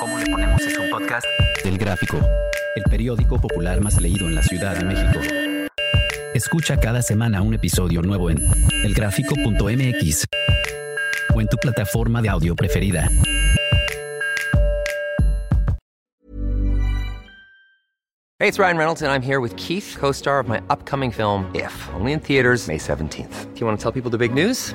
¿Cómo le ponemos es un podcast? Del Gráfico, el periódico popular más leído en la Ciudad de México. Escucha cada semana un episodio nuevo en elgráfico.mx o en tu plataforma de audio preferida. Hey, it's Ryan Reynolds, and I'm here with Keith, co star of my upcoming film, If, only in theaters, May 17th. Do you want to tell people the big news?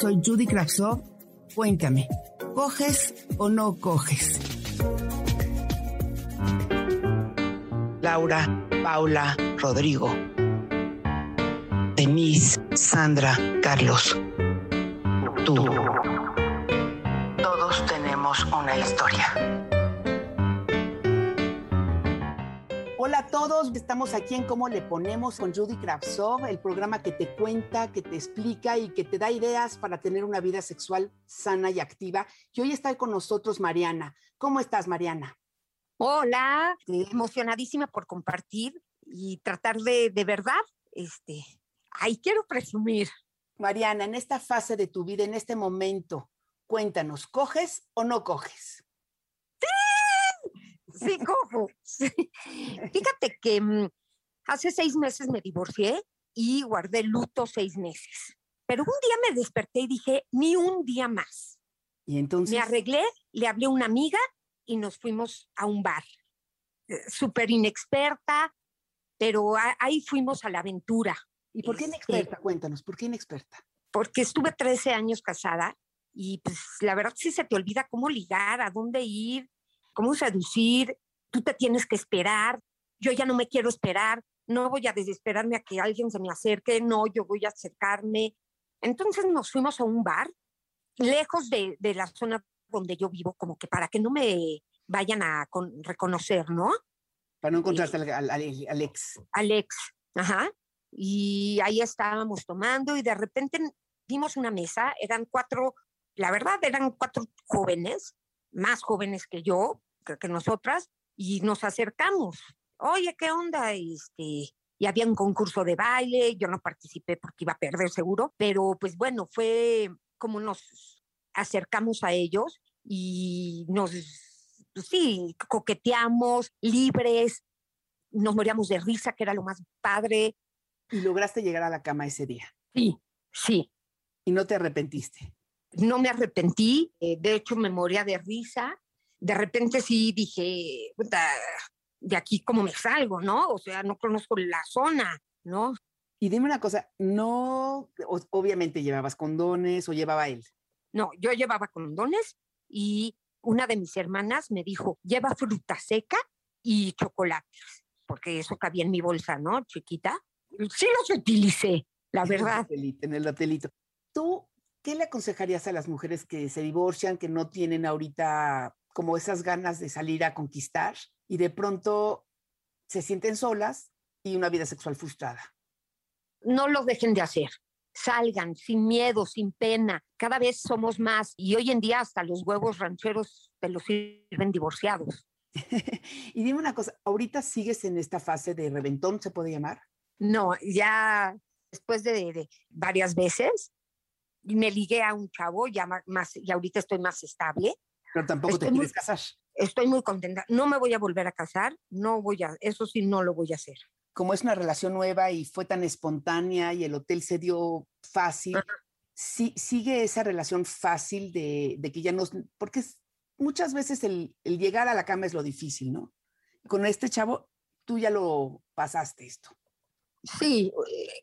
Soy Judy Kravsov. Cuéntame, ¿coges o no coges? Laura, Paula, Rodrigo, Denise, Sandra, Carlos, tú. Todos tenemos una historia. Todos, estamos aquí en Cómo le ponemos con Judy Kravsov, el programa que te cuenta, que te explica y que te da ideas para tener una vida sexual sana y activa. Y hoy está con nosotros Mariana. ¿Cómo estás, Mariana? Hola, emocionadísima por compartir y tratar de, de verdad, este, ay, quiero presumir. Mariana, en esta fase de tu vida, en este momento, cuéntanos, ¿coges o no coges? Sí, cojo. Sí. Fíjate que mm, hace seis meses me divorcié y guardé luto seis meses. Pero un día me desperté y dije, ni un día más. Y entonces. Me arreglé, le hablé a una amiga y nos fuimos a un bar. Eh, Súper inexperta, pero ahí fuimos a la aventura. ¿Y por qué Este, inexperta? Cuéntanos, ¿por qué inexperta? Porque estuve 13 años casada y pues la verdad sí se te olvida cómo ligar, a dónde ir, cómo seducir. Tú te tienes que esperar. Yo ya no me quiero esperar. No voy a desesperarme a que alguien se me acerque. No, yo voy a acercarme. Entonces nos fuimos a un bar lejos de, de la zona donde yo vivo, como que para que no me vayan a con- reconocer, ¿no? Para no encontrarte al, al- al- al ex. Alex, ajá. Y ahí estábamos tomando y de repente vimos una mesa, eran cuatro, la verdad eran cuatro jóvenes, más jóvenes que yo, que, que nosotras, y nos acercamos. Oye, ¿qué onda? Este, y había un concurso de baile, yo no participé porque iba a perder seguro, pero pues bueno, fue como nos acercamos a ellos y nos, pues sí, coqueteamos, libres, nos moríamos de risa, que era lo más padre. Y lograste llegar a la cama ese día. Sí, sí. Y no te arrepentiste. No me arrepentí, eh, de hecho me moría de risa. De repente sí dije, "Puta, de aquí cómo me salgo, ¿no? O sea, no conozco la zona, ¿no? Y dime una cosa, no, obviamente llevabas condones o llevaba él. No, yo llevaba condones y una de mis hermanas me dijo, lleva fruta seca y chocolates, porque eso cabía en mi bolsa, ¿no? Chiquita. Sí los utilicé, la verdad. En el hotelito. ¿Tú qué le aconsejarías a las mujeres que se divorcian, que no tienen ahorita como esas ganas de salir a conquistar y de pronto se sienten solas y una vida sexual frustrada? no lo dejen de hacer. Salgan sin miedo, sin pena. Cada vez somos más y hoy en día hasta los huevos rancheros te los sirven divorciados. y dime una cosa, ¿ahorita sigues en esta fase de reventón, se puede llamar? No, ya después de, de varias veces me ligué a un chavo ya más y ahorita estoy más estable. Pero tampoco te Estoy muy- quieres casar. Estoy muy contenta. No me voy a volver a casar, no voy a, eso sí no lo voy a hacer. Como es una relación nueva y fue tan espontánea y el hotel se dio fácil, sí, sigue esa relación fácil de, de que ya nos... Porque es- muchas veces el, el llegar a la cama es lo difícil, ¿no? Con este chavo, tú ya lo pasaste esto. Sí,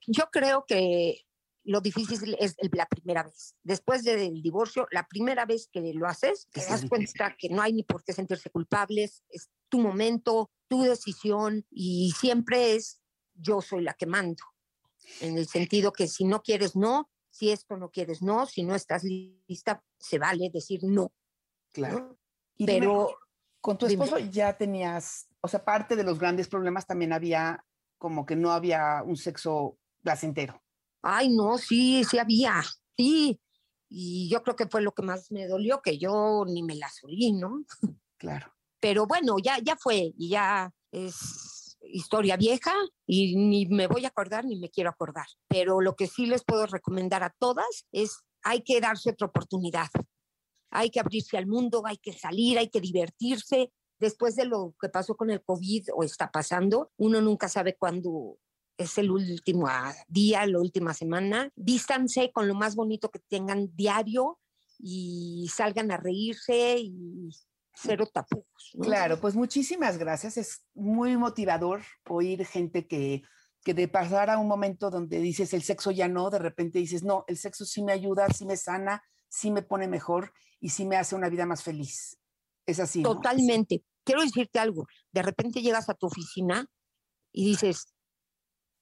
yo creo que lo difícil es la primera vez. Después del divorcio, la primera vez que lo haces, te das cuenta que no hay ni por qué sentirse culpables, es tu momento, tu decisión y siempre es yo soy la que mando. En el sentido que si no quieres, no, si esto no quieres, no, si no estás lista, se vale decir no. Claro. Pero con tu esposo ya tenías, o sea, parte de los grandes problemas también había como que no había un sexo placentero. Ay, no, sí, sí había, sí. Y yo creo que fue lo que más me dolió, que yo ni me la solí, ¿no? Claro. Pero bueno, ya, ya fue, y ya es historia vieja y ni me voy a acordar ni me quiero acordar. Pero lo que sí les puedo recomendar a todas es hay que darse otra oportunidad. Hay que abrirse al mundo, hay que salir, hay que divertirse. Después de lo que pasó con el COVID o está pasando, uno nunca sabe cuándo es el último día, la última semana. Vístanse con lo más bonito que tengan diario y salgan a reírse y cero tapujos. Claro, pues muchísimas gracias. Es muy motivador oír gente que, que de pasar a un momento donde dices el sexo ya no, de repente dices, no, el sexo sí me ayuda, sí me sana, sí me pone mejor y sí me hace una vida más feliz. Es así. Totalmente. Quiero decirte algo. De repente llegas a tu oficina y dices,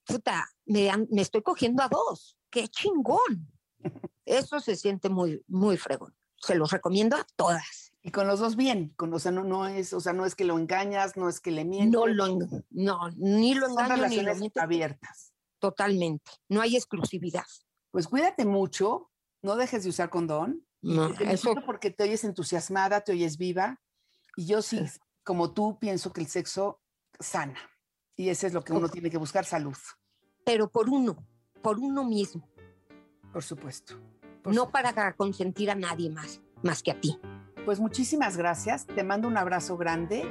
puta, me, me estoy cogiendo a dos. ¡Qué chingón! Eso se siente muy, muy fregón. Se los recomiendo a todas. Y con los dos bien, con, o sea, no, no es, o sea, no es que lo engañas, no es que le mientes. No lo, no, ni lo engaño ni lo miento. abiertas. Totalmente. No hay exclusividad. Pues cuídate mucho, no dejes de usar condón. No, eso porque te oyes entusiasmada, te oyes viva. Y yo sí, como tú, pienso que el sexo sana. Y ese es lo que uno tiene que buscar, salud. Pero por uno, por uno mismo. Por supuesto. no para consentir a nadie más, más que a ti. Pues muchísimas gracias. Te mando un abrazo grande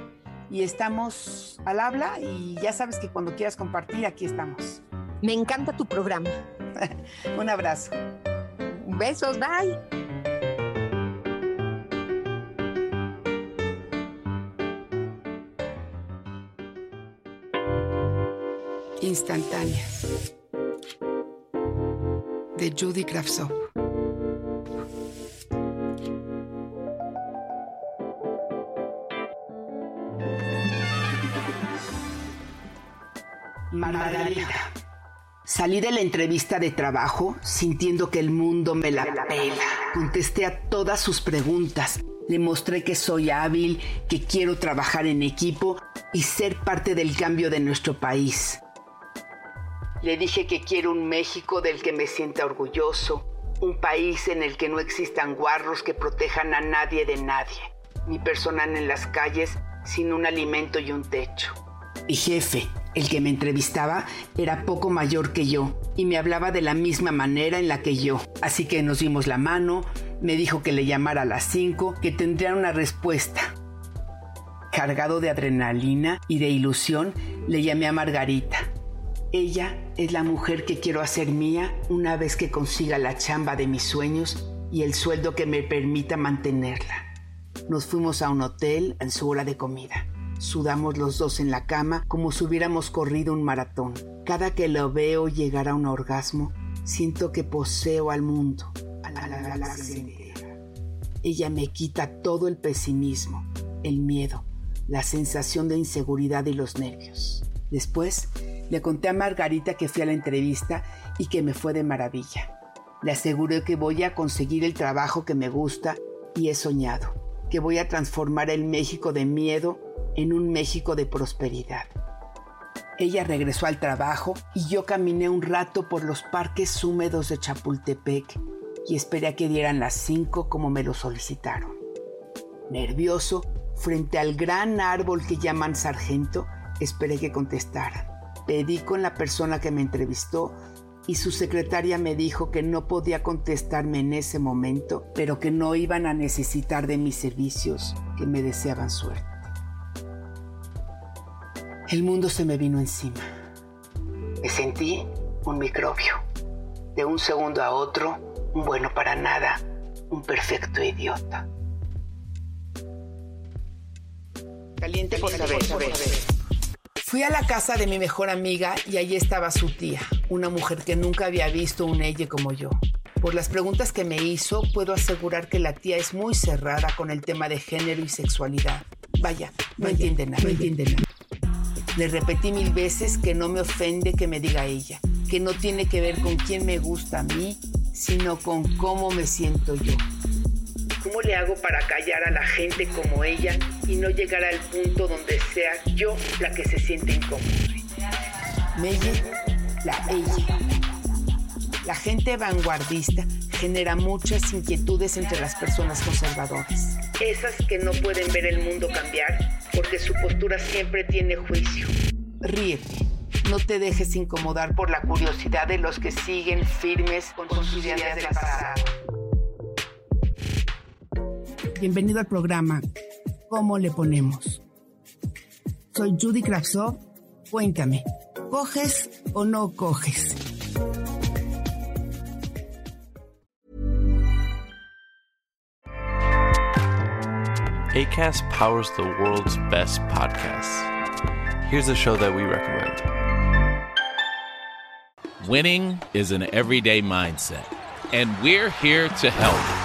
y estamos al habla y ya sabes que cuando quieras compartir, aquí estamos. Me encanta tu programa. un abrazo. Besos, bye. Instantáneas de Judy Kravtsov. Margarita. Salí de la entrevista de trabajo sintiendo que el mundo me la pela. Contesté a todas sus preguntas. Le mostré que soy hábil, que quiero trabajar en equipo y ser parte del cambio de nuestro país. Le dije que quiero un México del que me sienta orgulloso, un país en el que no existan guarros que protejan a nadie de nadie, ni personal en las calles sin un alimento y un techo. Mi jefe, el que me entrevistaba, era poco mayor que yo y me hablaba de la misma manera en la que yo. Así que nos dimos la mano, me dijo que le llamara a las 5, que tendría una respuesta. Cargado de adrenalina y de ilusión, le llamé a Margarita ella es la mujer que quiero hacer mía una vez que consiga la chamba de mis sueños y el sueldo que me permita mantenerla. Nos fuimos a un hotel en su hora de comida. Sudamos los dos en la cama como si hubiéramos corrido un maratón. Cada que lo veo llegar a un orgasmo, siento que poseo al mundo, a la, galaxia. Ella me quita todo el pesimismo, el miedo, la sensación de inseguridad y los nervios. Después le conté a Margarita que fui a la entrevista y que me fue de maravilla. Le aseguré que voy a conseguir el trabajo que me gusta y he soñado, que voy a transformar el México de miedo en un México de prosperidad. Ella regresó al trabajo y yo caminé un rato por los parques húmedos de Chapultepec y esperé a que dieran las cinco como me lo solicitaron. Nervioso, frente al gran árbol que llaman sargento, esperé que contestaran. Pedí con la persona que me entrevistó y su secretaria me dijo que no podía contestarme en ese momento, pero que no iban a necesitar de mis servicios, que me deseaban suerte. El mundo se me vino encima. Me sentí un microbio. De un segundo a otro, un bueno para nada, un perfecto idiota. Caliente por saber. Fui a la casa de mi mejor amiga y allí estaba su tía, una mujer que nunca había visto un ella como yo. Por las preguntas que me hizo, puedo asegurar que la tía es muy cerrada con el tema de género y sexualidad. Vaya, no entiende nada. No entiende nada. Le repetí mil veces que no me ofende que me diga ella, que no tiene que ver con quién me gusta a mí, sino con cómo me siento yo. ¿Cómo le hago para callar a la gente como ella y no llegar al punto donde sea yo la que se siente incómoda? Meye, la ella. La gente vanguardista genera muchas inquietudes entre las personas conservadoras. Esas que no pueden ver el mundo cambiar porque su postura siempre tiene juicio. Ríete. No te dejes incomodar por la curiosidad de los que siguen firmes con, sus ideas del pasado. Bienvenido al programa ¿Cómo le ponemos? Soy Judy Kravsov. Cuéntame, ¿coges o no coges? ACAST powers the world's best podcasts. Here's a show that we recommend. Winning is an everyday mindset, and we're here to help.